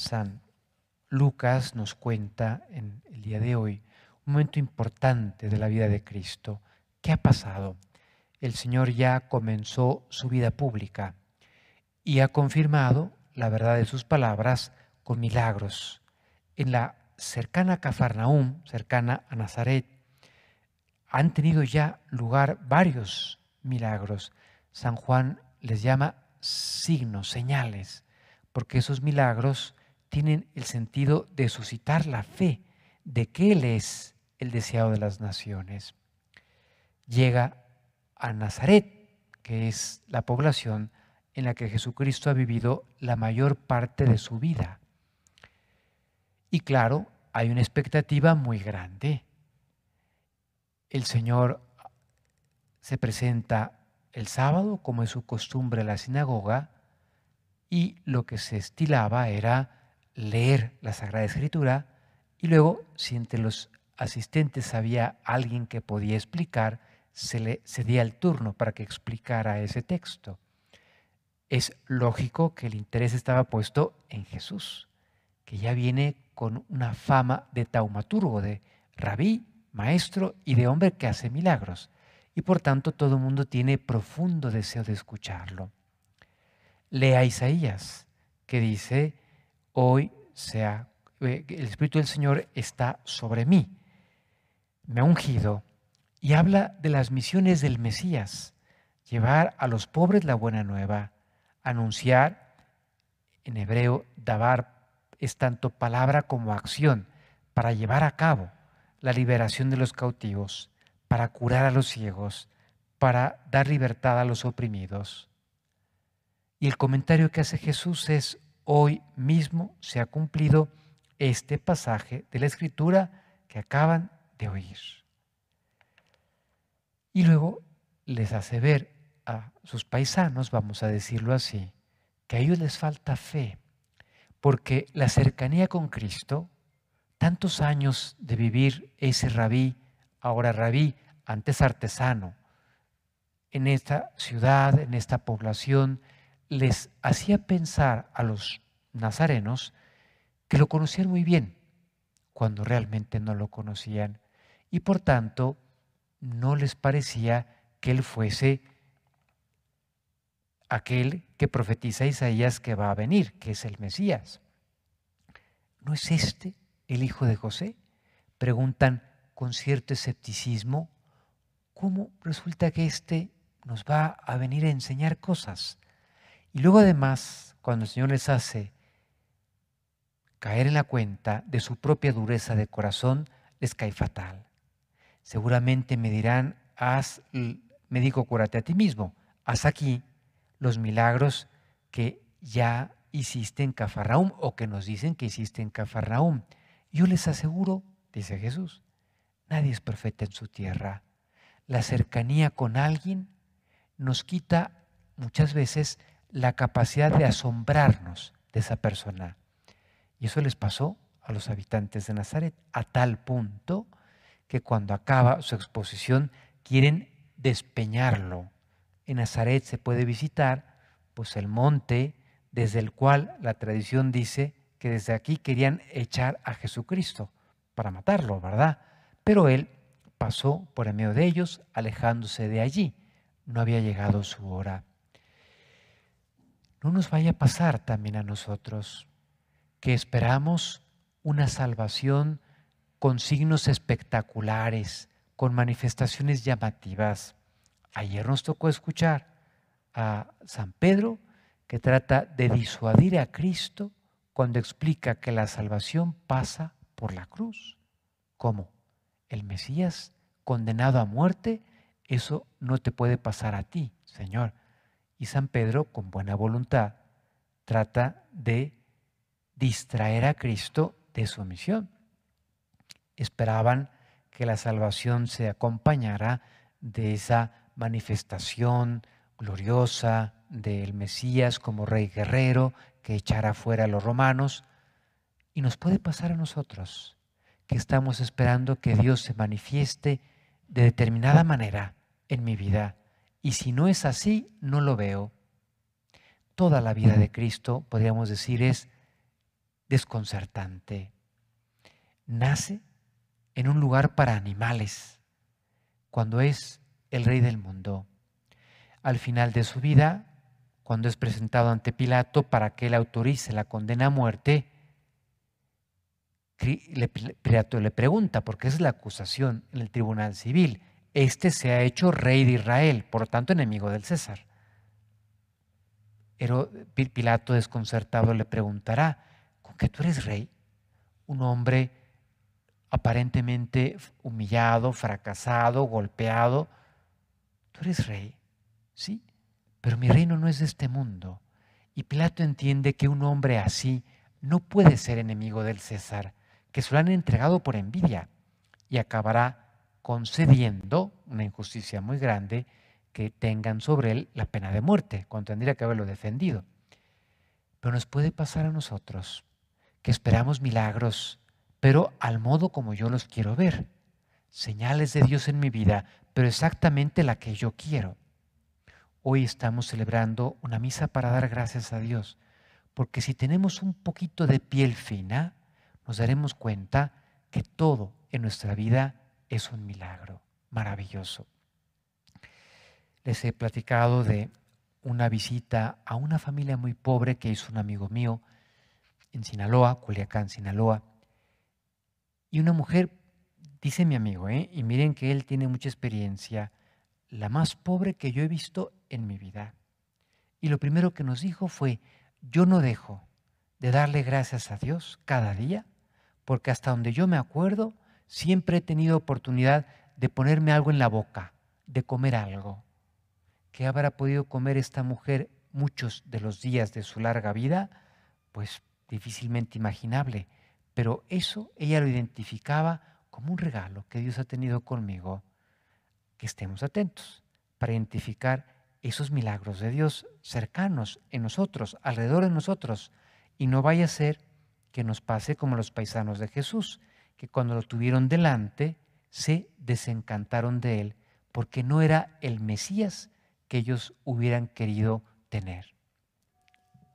San Lucas nos cuenta en el día de hoy un momento importante de la vida de Cristo. ¿Qué ha pasado? El Señor ya comenzó su vida pública y ha confirmado la verdad de sus palabras con milagros. En la cercana Cafarnaúm, cercana a Nazaret, han tenido ya lugar varios milagros. San Juan les llama signos, señales, porque esos milagros tienen el sentido de suscitar la fe de que Él es el deseado de las naciones. Llega a Nazaret, que es la población en la que Jesucristo ha vivido la mayor parte de su vida. Y claro, hay una expectativa muy grande. El Señor se presenta el sábado, como es su costumbre, en la sinagoga, y lo que se estilaba era leer la Sagrada Escritura y luego, si entre los asistentes había alguien que podía explicar, se le cedía el turno para que explicara ese texto. Es lógico que el interés estaba puesto en Jesús, que ya viene con una fama de taumaturgo, de rabí, maestro y de hombre que hace milagros. Y por tanto todo el mundo tiene profundo deseo de escucharlo. Lea Isaías, que dice, hoy sea, eh, el Espíritu del Señor está sobre mí, me ha ungido y habla de las misiones del Mesías, llevar a los pobres la buena nueva, anunciar, en hebreo, dabar es tanto palabra como acción, para llevar a cabo la liberación de los cautivos, para curar a los ciegos, para dar libertad a los oprimidos. Y el comentario que hace Jesús es, hoy mismo se ha cumplido este pasaje de la escritura que acaban de oír. Y luego les hace ver a sus paisanos, vamos a decirlo así, que a ellos les falta fe, porque la cercanía con Cristo, tantos años de vivir ese rabí, ahora rabí, antes artesano, en esta ciudad, en esta población, les hacía pensar a los nazarenos que lo conocían muy bien, cuando realmente no lo conocían, y por tanto no les parecía que él fuese aquel que profetiza Isaías que va a venir, que es el Mesías. ¿No es este el hijo de José? Preguntan con cierto escepticismo, ¿cómo resulta que éste nos va a venir a enseñar cosas? Y luego además, cuando el Señor les hace caer en la cuenta de su propia dureza de corazón, les cae fatal. Seguramente me dirán, haz, médico, cúrate a ti mismo, haz aquí los milagros que ya hiciste en Cafarnaum o que nos dicen que hiciste en Cafarnaum. Yo les aseguro, dice Jesús, nadie es perfecto en su tierra. La cercanía con alguien nos quita muchas veces la capacidad de asombrarnos de esa persona. Y eso les pasó a los habitantes de Nazaret, a tal punto que cuando acaba su exposición quieren despeñarlo. En Nazaret se puede visitar pues el monte desde el cual la tradición dice que desde aquí querían echar a Jesucristo para matarlo, ¿verdad? Pero él pasó por en medio de ellos, alejándose de allí. No había llegado su hora no nos vaya a pasar también a nosotros, que esperamos una salvación con signos espectaculares, con manifestaciones llamativas. Ayer nos tocó escuchar a San Pedro que trata de disuadir a Cristo cuando explica que la salvación pasa por la cruz. ¿Cómo? El Mesías condenado a muerte, eso no te puede pasar a ti, Señor. Y San Pedro, con buena voluntad, trata de distraer a Cristo de su misión. Esperaban que la salvación se acompañara de esa manifestación gloriosa del Mesías como rey guerrero que echara fuera a los romanos. Y nos puede pasar a nosotros, que estamos esperando que Dios se manifieste de determinada manera en mi vida y si no es así, no lo veo. Toda la vida de Cristo, podríamos decir, es desconcertante. Nace en un lugar para animales, cuando es el rey del mundo. Al final de su vida, cuando es presentado ante Pilato para que él autorice la condena a muerte, Pilato le pregunta, porque es la acusación en el tribunal civil, este se ha hecho rey de Israel, por lo tanto enemigo del César. Pero Pilato desconcertado le preguntará, ¿con qué tú eres rey? Un hombre aparentemente humillado, fracasado, golpeado. Tú eres rey, sí, pero mi reino no es de este mundo. Y Pilato entiende que un hombre así no puede ser enemigo del César, que se lo han entregado por envidia y acabará concediendo una injusticia muy grande que tengan sobre él la pena de muerte, cuando tendría que haberlo defendido. Pero nos puede pasar a nosotros que esperamos milagros, pero al modo como yo los quiero ver. Señales de Dios en mi vida, pero exactamente la que yo quiero. Hoy estamos celebrando una misa para dar gracias a Dios, porque si tenemos un poquito de piel fina, nos daremos cuenta que todo en nuestra vida es un milagro maravilloso. Les he platicado de una visita a una familia muy pobre que hizo un amigo mío en Sinaloa, Culiacán, Sinaloa. Y una mujer, dice mi amigo, ¿eh? y miren que él tiene mucha experiencia, la más pobre que yo he visto en mi vida. Y lo primero que nos dijo fue, yo no dejo de darle gracias a Dios cada día, porque hasta donde yo me acuerdo, siempre he tenido oportunidad de ponerme algo en la boca, de comer algo. ¿Qué habrá podido comer esta mujer muchos de los días de su larga vida? Pues difícilmente imaginable. Pero eso ella lo identificaba como un regalo que Dios ha tenido conmigo. Que estemos atentos para identificar esos milagros de Dios cercanos en nosotros, alrededor de nosotros, y no vaya a ser que nos pase como los paisanos de Jesús, que cuando lo tuvieron delante se desencantaron de él porque no era el Mesías que ellos hubieran querido tener.